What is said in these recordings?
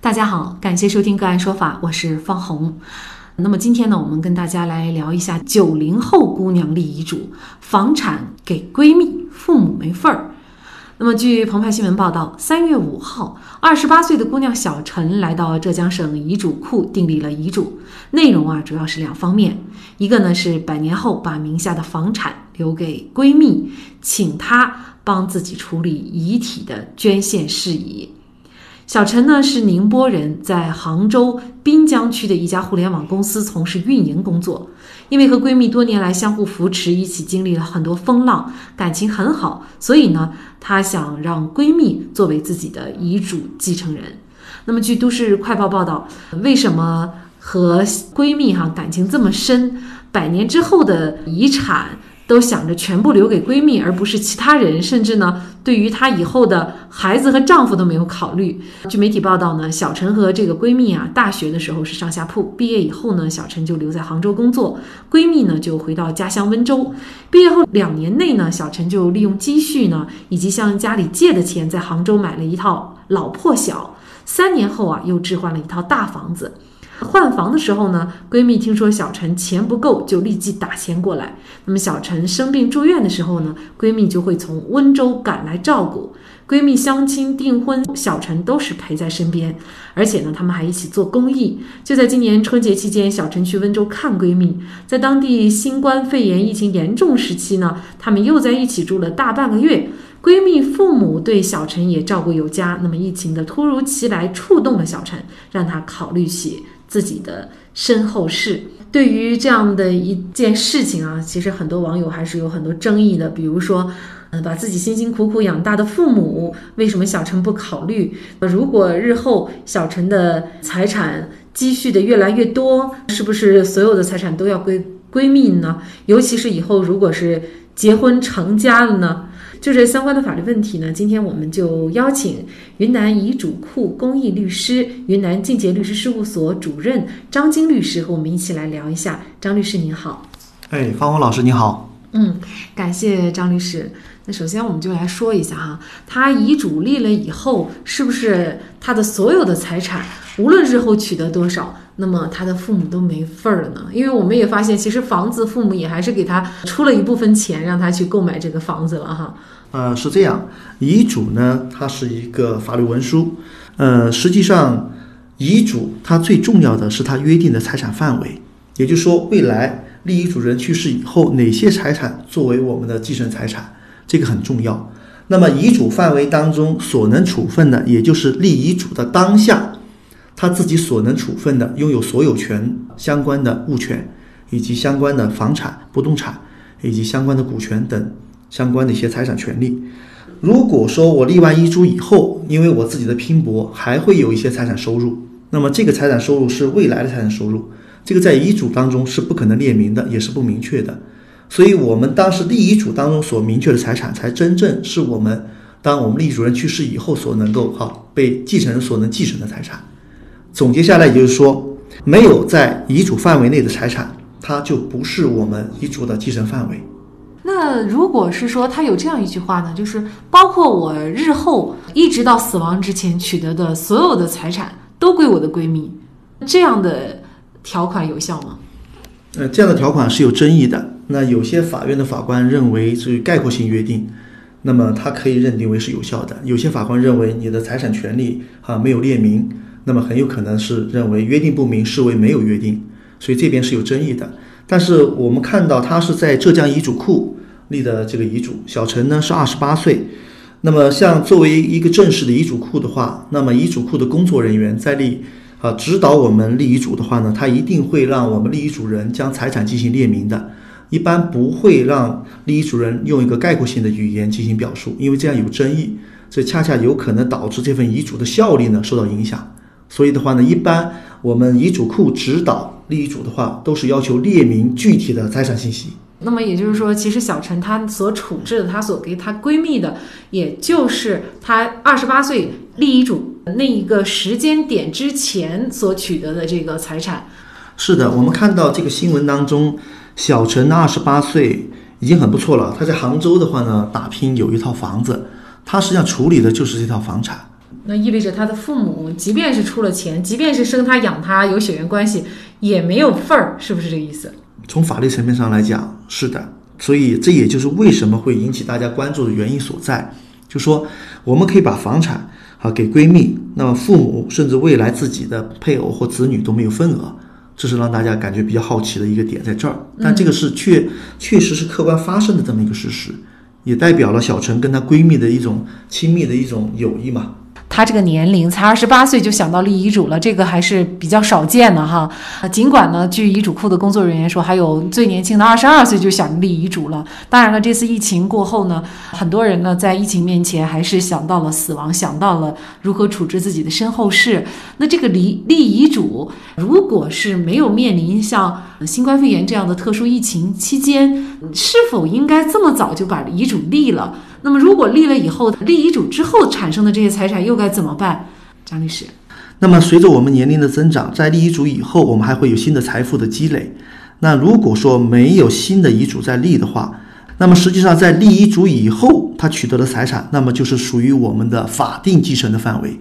大家好，感谢收听个案说法，我是方红。那么今天呢，我们跟大家来聊一下九零后姑娘立遗嘱，房产给闺蜜，父母没份儿。那么据澎湃新闻报道，三月五号，二十八岁的姑娘小陈来到浙江省遗嘱库订立了遗嘱，内容啊主要是两方面，一个呢是百年后把名下的房产留给闺蜜，请她帮自己处理遗体的捐献事宜。小陈呢是宁波人，在杭州滨江区的一家互联网公司从事运营工作。因为和闺蜜多年来相互扶持，一起经历了很多风浪，感情很好，所以呢，她想让闺蜜作为自己的遗嘱继承人。那么，据都市快报报道，为什么和闺蜜哈感情这么深？百年之后的遗产。都想着全部留给闺蜜，而不是其他人，甚至呢，对于她以后的孩子和丈夫都没有考虑。据媒体报道呢，小陈和这个闺蜜啊，大学的时候是上下铺，毕业以后呢，小陈就留在杭州工作，闺蜜呢就回到家乡温州。毕业后两年内呢，小陈就利用积蓄呢，以及向家里借的钱，在杭州买了一套老破小。三年后啊，又置换了一套大房子。换房的时候呢，闺蜜听说小陈钱不够，就立即打钱过来。那么小陈生病住院的时候呢，闺蜜就会从温州赶来照顾。闺蜜相亲订婚，小陈都是陪在身边，而且呢，他们还一起做公益。就在今年春节期间，小陈去温州看闺蜜，在当地新冠肺炎疫情严重时期呢，他们又在一起住了大半个月。闺蜜父母对小陈也照顾有加。那么疫情的突如其来触动了小陈，让他考虑起。自己的身后事，对于这样的一件事情啊，其实很多网友还是有很多争议的。比如说，嗯，把自己辛辛苦苦养大的父母，为什么小陈不考虑？如果日后小陈的财产积蓄的越来越多，是不是所有的财产都要归闺蜜呢？尤其是以后如果是结婚成家了呢？就这相关的法律问题呢，今天我们就邀请云南遗嘱库公益律师、云南晋杰律师事务所主任张晶律师和我们一起来聊一下。张律师您好，哎，方红老师你好，嗯，感谢张律师。那首先我们就来说一下哈，他遗嘱立了以后，是不是他的所有的财产，无论日后取得多少？那么他的父母都没份儿了呢，因为我们也发现，其实房子父母也还是给他出了一部分钱，让他去购买这个房子了哈。呃，是这样，遗嘱呢，它是一个法律文书，呃，实际上遗嘱它最重要的是它约定的财产范围，也就是说，未来立遗嘱人去世以后，哪些财产作为我们的继承财产，这个很重要。那么遗嘱范围当中所能处分的，也就是立遗嘱的当下。他自己所能处分的拥有所有权相关的物权，以及相关的房产、不动产，以及相关的股权等相关的一些财产权利。如果说我立完遗嘱以后，因为我自己的拼搏，还会有一些财产收入，那么这个财产收入是未来的财产收入，这个在遗嘱当中是不可能列明的，也是不明确的。所以，我们当时立遗嘱当中所明确的财产，才真正是我们当我们立遗嘱人去世以后所能够哈被继承人所能继承的财产。总结下来，也就是说，没有在遗嘱范围内的财产，它就不是我们遗嘱的继承范围。那如果是说他有这样一句话呢，就是包括我日后一直到死亡之前取得的所有的财产都归我的闺蜜，这样的条款有效吗？呃，这样的条款是有争议的。那有些法院的法官认为是概括性约定，那么它可以认定为是有效的。有些法官认为你的财产权利啊没有列明。那么很有可能是认为约定不明视为没有约定，所以这边是有争议的。但是我们看到他是在浙江遗嘱库立的这个遗嘱，小陈呢是二十八岁。那么像作为一个正式的遗嘱库的话，那么遗嘱库的工作人员在立啊指导我们立遗嘱的话呢，他一定会让我们立遗嘱人将财产进行列明的，一般不会让立遗嘱人用一个概括性的语言进行表述，因为这样有争议，这恰恰有可能导致这份遗嘱的效力呢受到影响。所以的话呢，一般我们遗嘱库指导立遗嘱的话，都是要求列明具体的财产信息。那么也就是说，其实小陈她所处置的，她所给她闺蜜的，也就是她二十八岁立遗嘱那一个时间点之前所取得的这个财产。是的，我们看到这个新闻当中，小陈二十八岁已经很不错了。他在杭州的话呢，打拼有一套房子，他实际上处理的就是这套房产。那意味着他的父母，即便是出了钱，即便是生他养他有血缘关系，也没有份儿，是不是这个意思？从法律层面上来讲，是的。所以这也就是为什么会引起大家关注的原因所在。就说我们可以把房产啊给闺蜜，那么父母甚至未来自己的配偶或子女都没有份额，这是让大家感觉比较好奇的一个点在这儿。但这个是确确实是客观发生的这么一个事实，也代表了小陈跟她闺蜜的一种亲密的一种友谊嘛。他这个年龄才二十八岁就想到立遗嘱了，这个还是比较少见的哈。尽管呢，据遗嘱库的工作人员说，还有最年轻的二十二岁就想立遗嘱了。当然了，这次疫情过后呢，很多人呢在疫情面前还是想到了死亡，想到了如何处置自己的身后事。那这个立立遗嘱，如果是没有面临像新冠肺炎这样的特殊疫情期间，是否应该这么早就把遗嘱立了？那么，如果立了以后，立遗嘱之后产生的这些财产又该怎么办？张律师，那么随着我们年龄的增长，在立遗嘱以后，我们还会有新的财富的积累。那如果说没有新的遗嘱在立的话，那么实际上在立遗嘱以后，他取得的财产，那么就是属于我们的法定继承的范围。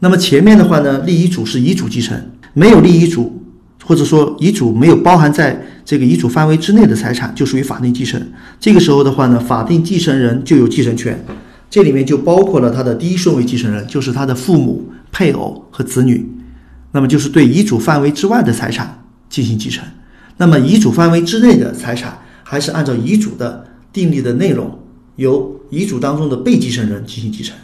那么前面的话呢，立遗嘱是遗嘱继承，没有立遗嘱。或者说遗嘱没有包含在这个遗嘱范围之内的财产，就属于法定继承。这个时候的话呢，法定继承人就有继承权，这里面就包括了他的第一顺位继承人，就是他的父母、配偶和子女。那么就是对遗嘱范围之外的财产进行继承。那么遗嘱范围之内的财产，还是按照遗嘱的订立的内容，由遗嘱当中的被继承人进行继承。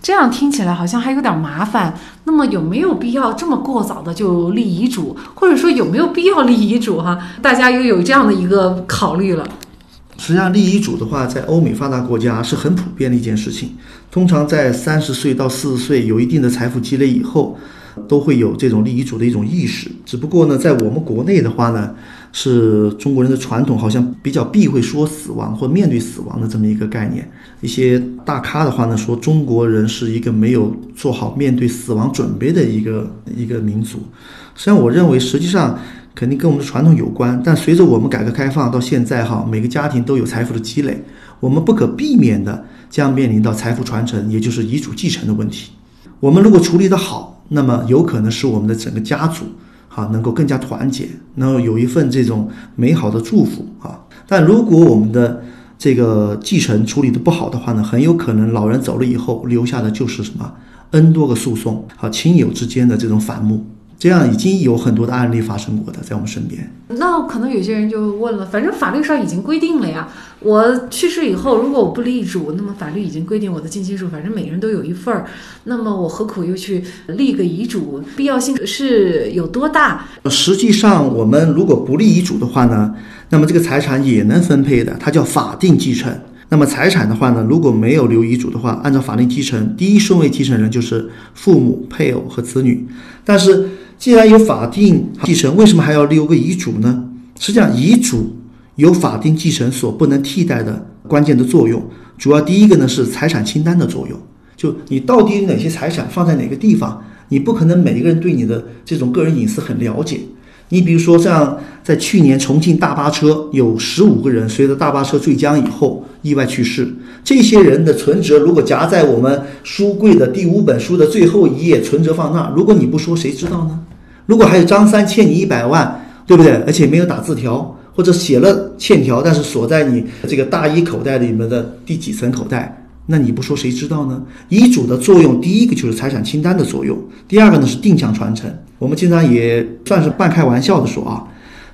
这样听起来好像还有点麻烦。那么有没有必要这么过早的就立遗嘱，或者说有没有必要立遗嘱？哈，大家又有这样的一个考虑了。实际上，立遗嘱的话，在欧美发达国家是很普遍的一件事情。通常在三十岁到四十岁有一定的财富积累以后，都会有这种立遗嘱的一种意识。只不过呢，在我们国内的话呢。是中国人的传统，好像比较避讳说死亡或面对死亡的这么一个概念。一些大咖的话呢，说中国人是一个没有做好面对死亡准备的一个一个民族。实际上，我认为实际上肯定跟我们的传统有关。但随着我们改革开放到现在，哈，每个家庭都有财富的积累，我们不可避免的将面临到财富传承，也就是遗嘱继承的问题。我们如果处理得好，那么有可能是我们的整个家族。啊，能够更加团结，能够有一份这种美好的祝福啊。但如果我们的这个继承处理的不好的话呢，很有可能老人走了以后，留下的就是什么 N 多个诉讼啊，亲友之间的这种反目。这样已经有很多的案例发生过的，在我们身边。那可能有些人就问了，反正法律上已经规定了呀。我去世以后，如果我不立遗嘱，那么法律已经规定我的近亲属，反正每个人都有一份儿。那么我何苦又去立个遗嘱？必要性是有多大？实际上，我们如果不立遗嘱的话呢，那么这个财产也能分配的，它叫法定继承。那么财产的话呢，如果没有留遗嘱的话，按照法定继承，第一顺位继承人就是父母、配偶和子女。但是既然有法定继承，为什么还要留个遗嘱呢？实际上，遗嘱有法定继承所不能替代的关键的作用。主要第一个呢是财产清单的作用，就你到底有哪些财产放在哪个地方，你不可能每一个人对你的这种个人隐私很了解。你比如说，像在去年重庆大巴车有十五个人随着大巴车坠江以后意外去世，这些人的存折如果夹在我们书柜的第五本书的最后一页，存折放那，如果你不说，谁知道呢？如果还有张三欠你一百万，对不对？而且没有打字条，或者写了欠条，但是锁在你这个大衣口袋里面的第几层口袋，那你不说谁知道呢？遗嘱的作用，第一个就是财产清单的作用，第二个呢是定向传承。我们经常也算是半开玩笑的说啊，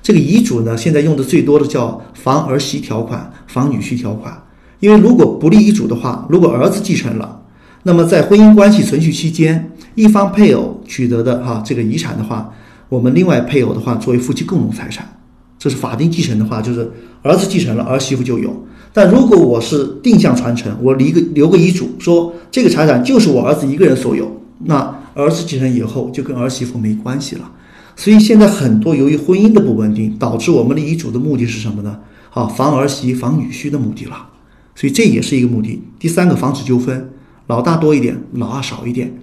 这个遗嘱呢现在用的最多的叫防儿媳条款、防女婿条款，因为如果不立遗嘱的话，如果儿子继承了。那么在婚姻关系存续期间，一方配偶取得的哈这个遗产的话，我们另外配偶的话作为夫妻共同财产，这是法定继承的话，就是儿子继承了，儿媳妇就有。但如果我是定向传承，我离个留个遗嘱，说这个财产就是我儿子一个人所有，那儿子继承以后就跟儿媳妇没关系了。所以现在很多由于婚姻的不稳定，导致我们立遗嘱的目的是什么呢？啊，防儿媳、防女婿的目的了。所以这也是一个目的。第三个，防止纠纷。老大多一点，老二少一点，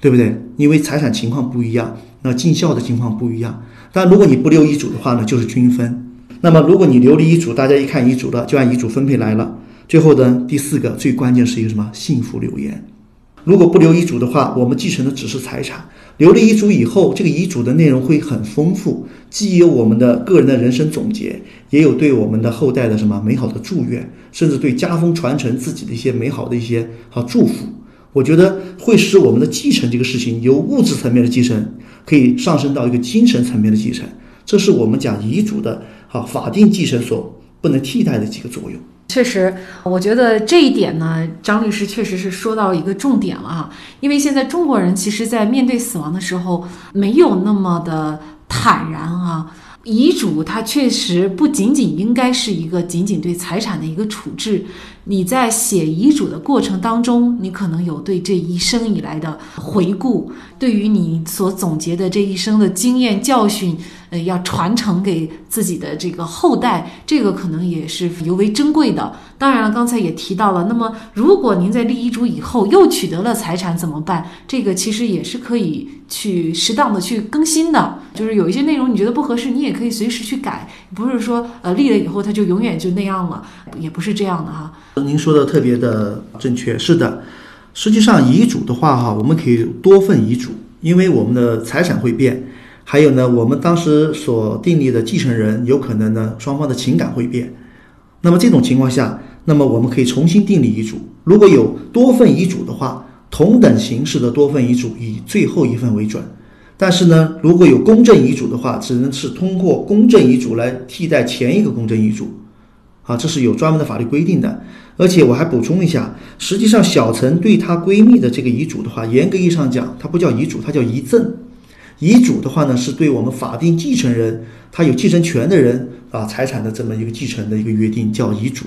对不对？因为财产情况不一样，那尽孝的情况不一样。但如果你不留遗嘱的话呢，就是均分。那么如果你留了遗嘱，大家一看遗嘱了，就按遗嘱分配来了。最后呢，第四个最关键是一个什么？幸福留言。如果不留遗嘱的话，我们继承的只是财产；留了遗嘱以后，这个遗嘱的内容会很丰富，既有我们的个人的人生总结，也有对我们的后代的什么美好的祝愿，甚至对家风传承自己的一些美好的一些好祝福。我觉得会使我们的继承这个事情由物质层面的继承，可以上升到一个精神层面的继承。这是我们讲遗嘱的啊法定继承所不能替代的几个作用。确实，我觉得这一点呢，张律师确实是说到一个重点了啊。因为现在中国人其实，在面对死亡的时候，没有那么的坦然啊。遗嘱它确实不仅仅应该是一个仅仅对财产的一个处置。你在写遗嘱的过程当中，你可能有对这一生以来的回顾，对于你所总结的这一生的经验教训，呃，要传承给自己的这个后代，这个可能也是尤为珍贵的。当然了，刚才也提到了，那么如果您在立遗嘱以后又取得了财产怎么办？这个其实也是可以去适当的去更新的，就是有一些内容你觉得不合适，你也可以随时去改，不是说呃立了以后它就永远就那样了，也不是这样的哈。您说的特别的正确，是的。实际上，遗嘱的话，哈，我们可以多份遗嘱，因为我们的财产会变，还有呢，我们当时所订立的继承人有可能呢，双方的情感会变。那么这种情况下，那么我们可以重新订立遗嘱。如果有多份遗嘱的话，同等形式的多份遗嘱以最后一份为准。但是呢，如果有公证遗嘱的话，只能是通过公证遗嘱来替代前一个公证遗嘱。啊，这是有专门的法律规定的，而且我还补充一下，实际上小陈对她闺蜜的这个遗嘱的话，严格意义上讲，它不叫遗嘱，它叫遗赠。遗嘱的话呢，是对我们法定继承人，他有继承权的人啊，财产的这么一个继承的一个约定，叫遗嘱。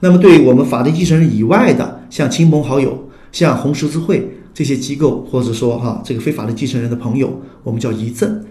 那么对我们法定继承人以外的，像亲朋好友、像红十字会这些机构，或者说哈这个非法的继承人的朋友，我们叫遗赠。